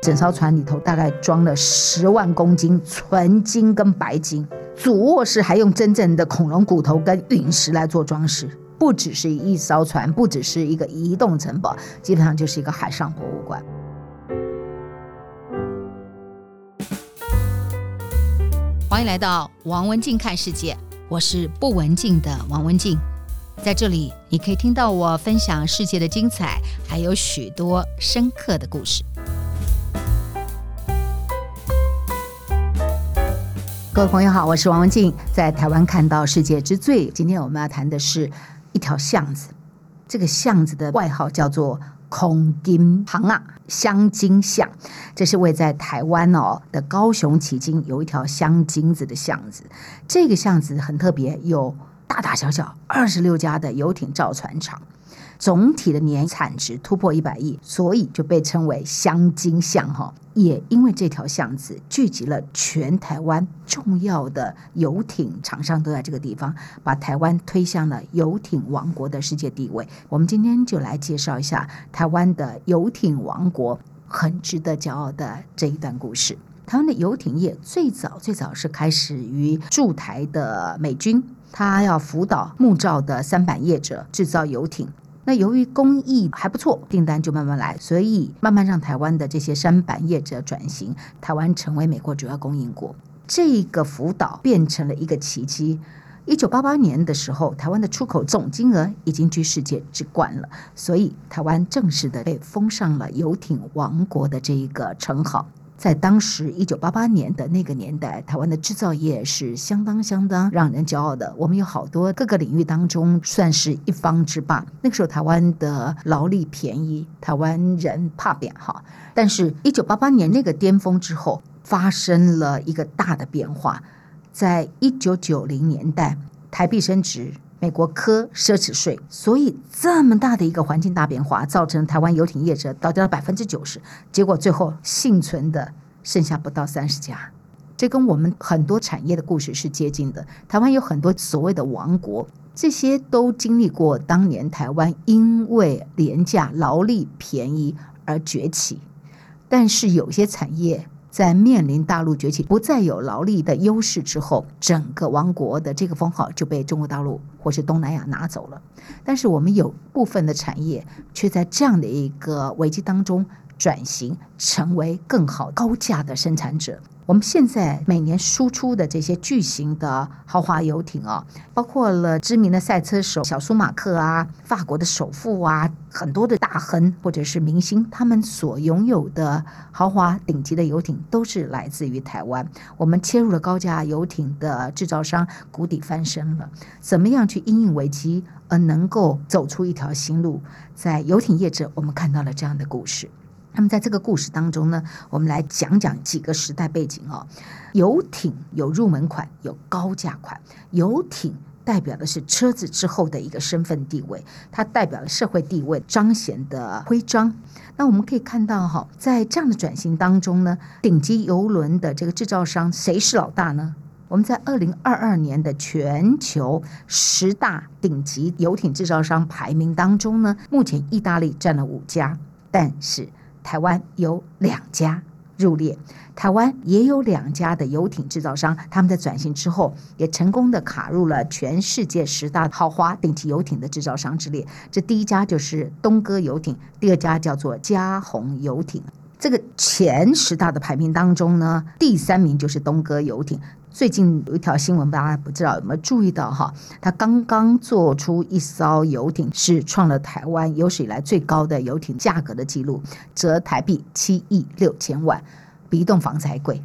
整艘船里头大概装了十万公斤纯金跟白金，主卧室还用真正的恐龙骨头跟陨石来做装饰。不只是一艘船，不只是一个移动城堡，基本上就是一个海上博物馆。欢迎来到王文静看世界，我是不文静的王文静，在这里你可以听到我分享世界的精彩，还有许多深刻的故事。各位朋友好，我是王文静，在台湾看到世界之最。今天我们要谈的是一条巷子，这个巷子的外号叫做“空金巷啊”，香金巷。这是位在台湾哦的高雄旗津有一条香金子的巷子。这个巷子很特别，有大大小小二十六家的游艇造船厂。总体的年产值突破一百亿，所以就被称为香金巷哈。也因为这条巷子聚集了全台湾重要的游艇厂商都在这个地方，把台湾推向了游艇王国的世界地位。我们今天就来介绍一下台湾的游艇王国，很值得骄傲的这一段故事。台湾的游艇业最早最早是开始于驻台的美军，他要辅导木造的三板业者制造游艇。那由于工艺还不错，订单就慢慢来，所以慢慢让台湾的这些三板业者转型，台湾成为美国主要供应国。这个辅导变成了一个奇迹。一九八八年的时候，台湾的出口总金额已经居世界之冠了，所以台湾正式的被封上了游艇王国的这一个称号。在当时一九八八年的那个年代，台湾的制造业是相当相当让人骄傲的。我们有好多各个领域当中算是一方之霸。那个时候台湾的劳力便宜，台湾人怕扁哈。但是，一九八八年那个巅峰之后，发生了一个大的变化。在一九九零年代，台币升值。美国科奢侈税，所以这么大的一个环境大变化，造成台湾游艇业者倒掉了百分之九十，结果最后幸存的剩下不到三十家。这跟我们很多产业的故事是接近的。台湾有很多所谓的王国，这些都经历过当年台湾因为廉价劳力便宜而崛起，但是有些产业。在面临大陆崛起，不再有劳力的优势之后，整个王国的这个封号就被中国大陆或是东南亚拿走了。但是我们有部分的产业却在这样的一个危机当中转型，成为更好高价的生产者。我们现在每年输出的这些巨型的豪华游艇啊，包括了知名的赛车手小舒马克啊，法国的首富啊，很多的大亨或者是明星，他们所拥有的豪华顶级的游艇都是来自于台湾。我们切入了高价游艇的制造商，谷底翻身了。怎么样去因应危机而能够走出一条新路？在游艇业者，我们看到了这样的故事。那么在这个故事当中呢，我们来讲讲几个时代背景哦。游艇有入门款，有高价款。游艇代表的是车子之后的一个身份地位，它代表了社会地位彰显的徽章。那我们可以看到哈，在这样的转型当中呢，顶级游轮的这个制造商谁是老大呢？我们在二零二二年的全球十大顶级游艇制造商排名当中呢，目前意大利占了五家，但是。台湾有两家入列，台湾也有两家的游艇制造商，他们在转型之后也成功的卡入了全世界十大豪华顶级游艇的制造商之列。这第一家就是东哥游艇，第二家叫做嘉鸿游艇。这个前十大的排名当中呢，第三名就是东哥游艇。最近有一条新闻，大家不知道有没有注意到哈？他刚刚做出一艘游艇，是创了台湾有史以来最高的游艇价格的记录，折台币七亿六千万，比一栋房子还贵，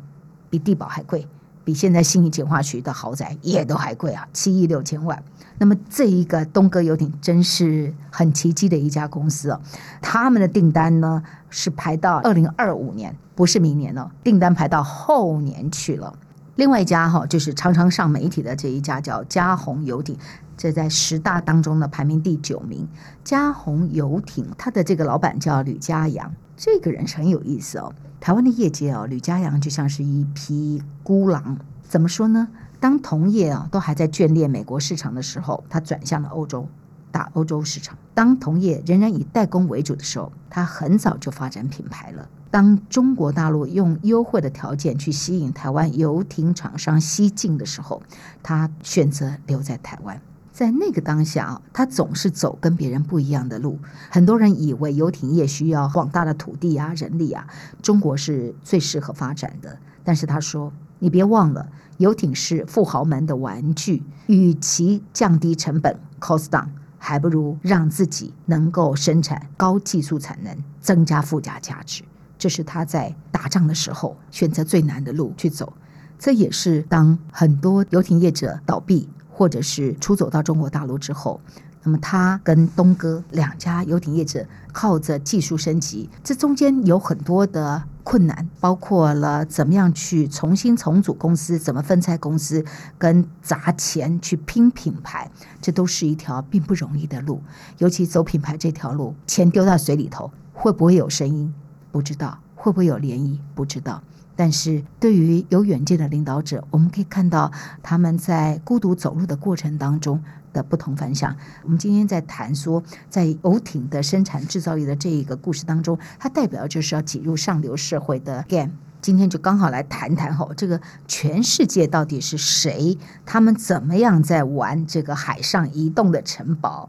比地堡还贵，比现在信义简化区的豪宅也都还贵啊！七亿六千万。那么这一个东哥游艇真是很奇迹的一家公司哦，他们的订单呢是排到二零二五年，不是明年了，订单排到后年去了。另外一家哈，就是常常上媒体的这一家叫嘉鸿游艇，这在十大当中呢排名第九名。嘉鸿游艇，它的这个老板叫吕家阳，这个人是很有意思哦。台湾的业界哦，吕家阳就像是一匹孤狼。怎么说呢？当同业啊都还在眷恋美国市场的时候，他转向了欧洲。打欧洲市场。当同业仍然以代工为主的时候，他很早就发展品牌了。当中国大陆用优惠的条件去吸引台湾游艇厂商西进的时候，他选择留在台湾。在那个当下啊，他总是走跟别人不一样的路。很多人以为游艇业需要广大的土地啊、人力啊，中国是最适合发展的。但是他说：“你别忘了，游艇是富豪们的玩具，与其降低成本 （cost down），还不如让自己能够生产高技术产能，增加附加价值。”这是他在打仗的时候选择最难的路去走。这也是当很多游艇业者倒闭。或者是出走到中国大陆之后，那么他跟东哥两家游艇业者靠着技术升级，这中间有很多的困难，包括了怎么样去重新重组公司，怎么分拆公司，跟砸钱去拼品牌，这都是一条并不容易的路。尤其走品牌这条路，钱丢到水里头，会不会有声音？不知道，会不会有涟漪？不知道。但是对于有远见的领导者，我们可以看到他们在孤独走路的过程当中的不同凡响。我们今天在谈说，在游艇的生产制造业的这一个故事当中，它代表就是要挤入上流社会的 game。今天就刚好来谈谈吼，这个全世界到底是谁？他们怎么样在玩这个海上移动的城堡？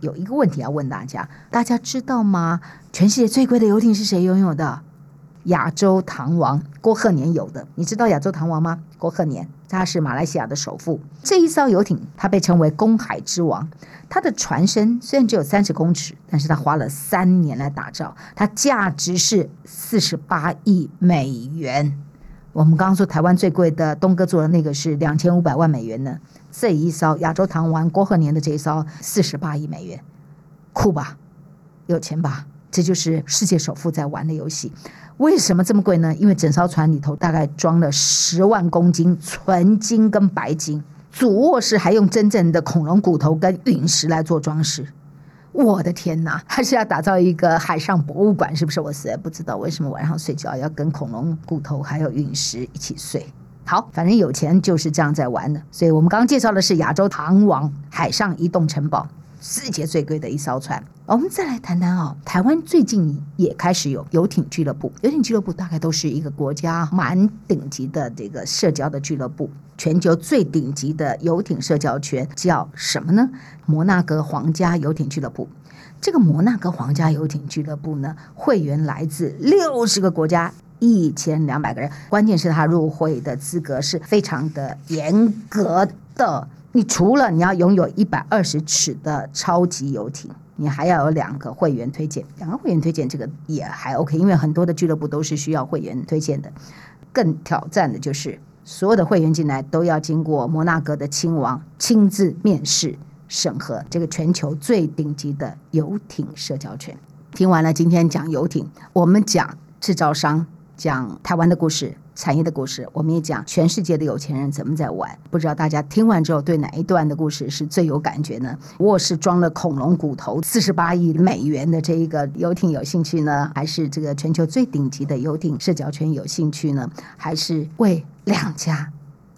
有一个问题要问大家，大家知道吗？全世界最贵的游艇是谁拥有的？亚洲唐王郭鹤年有的，你知道亚洲唐王吗？郭鹤年，他是马来西亚的首富。这一艘游艇，它被称为“公海之王”。它的船身虽然只有三十公尺，但是它花了三年来打造，它价值是四十八亿美元。我们刚刚说台湾最贵的东哥做的那个是两千五百万美元呢，这一艘亚洲唐王郭鹤年的这一艘四十八亿美元，酷吧？有钱吧？这就是世界首富在玩的游戏。为什么这么贵呢？因为整艘船里头大概装了十万公斤纯金跟白金，主卧室还用真正的恐龙骨头跟陨石来做装饰。我的天哪，还是要打造一个海上博物馆，是不是？我实在不知道为什么晚上睡觉要跟恐龙骨头还有陨石一起睡。好，反正有钱就是这样在玩的。所以我们刚刚介绍的是亚洲唐王海上移动城堡。世界最贵的一艘船，我们再来谈谈哦，台湾最近也开始有游艇俱乐部。游艇俱乐部大概都是一个国家蛮顶级的这个社交的俱乐部，全球最顶级的游艇社交圈叫什么呢？摩纳哥皇家游艇俱乐部。这个摩纳哥皇家游艇俱乐部呢，会员来自六十个国家，一千两百个人。关键是他入会的资格是非常的严格的。你除了你要拥有一百二十尺的超级游艇，你还要有两个会员推荐，两个会员推荐这个也还 OK，因为很多的俱乐部都是需要会员推荐的。更挑战的就是所有的会员进来都要经过摩纳哥的亲王亲自面试审核，这个全球最顶级的游艇社交圈。听完了今天讲游艇，我们讲制造商，讲台湾的故事。产业的故事，我们也讲全世界的有钱人怎么在玩。不知道大家听完之后对哪一段的故事是最有感觉呢？卧室装了恐龙骨头，四十八亿美元的这一个游艇有兴趣呢？还是这个全球最顶级的游艇社交圈有兴趣呢？还是为两家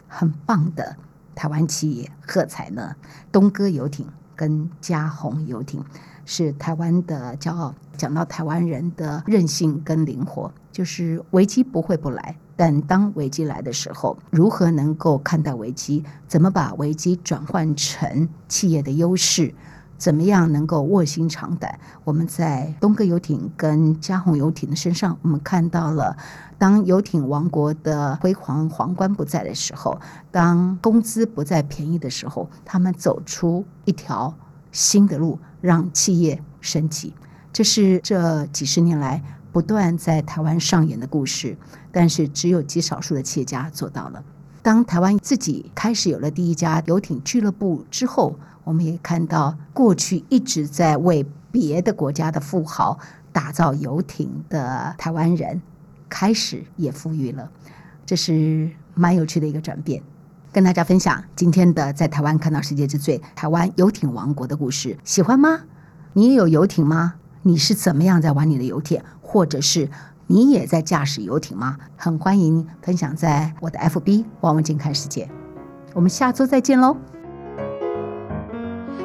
很棒的台湾企业喝彩呢？东哥游艇跟嘉鸿游艇是台湾的骄傲。讲到台湾人的韧性跟灵活，就是危机不会不来。但当危机来的时候，如何能够看待危机？怎么把危机转换成企业的优势？怎么样能够卧薪尝胆？我们在东哥游艇跟嘉鸿游艇的身上，我们看到了，当游艇王国的辉煌皇冠不在的时候，当工资不再便宜的时候，他们走出一条新的路，让企业升级。这是这几十年来。不断在台湾上演的故事，但是只有极少数的企业家做到了。当台湾自己开始有了第一家游艇俱乐部之后，我们也看到过去一直在为别的国家的富豪打造游艇的台湾人，开始也富裕了。这是蛮有趣的一个转变，跟大家分享今天的在台湾看到世界之最——台湾游艇王国的故事，喜欢吗？你也有游艇吗？你是怎么样在玩你的游艇？或者是你也在驾驶游艇吗？很欢迎分享在我的 FB 王文静看世界。我们下周再见喽。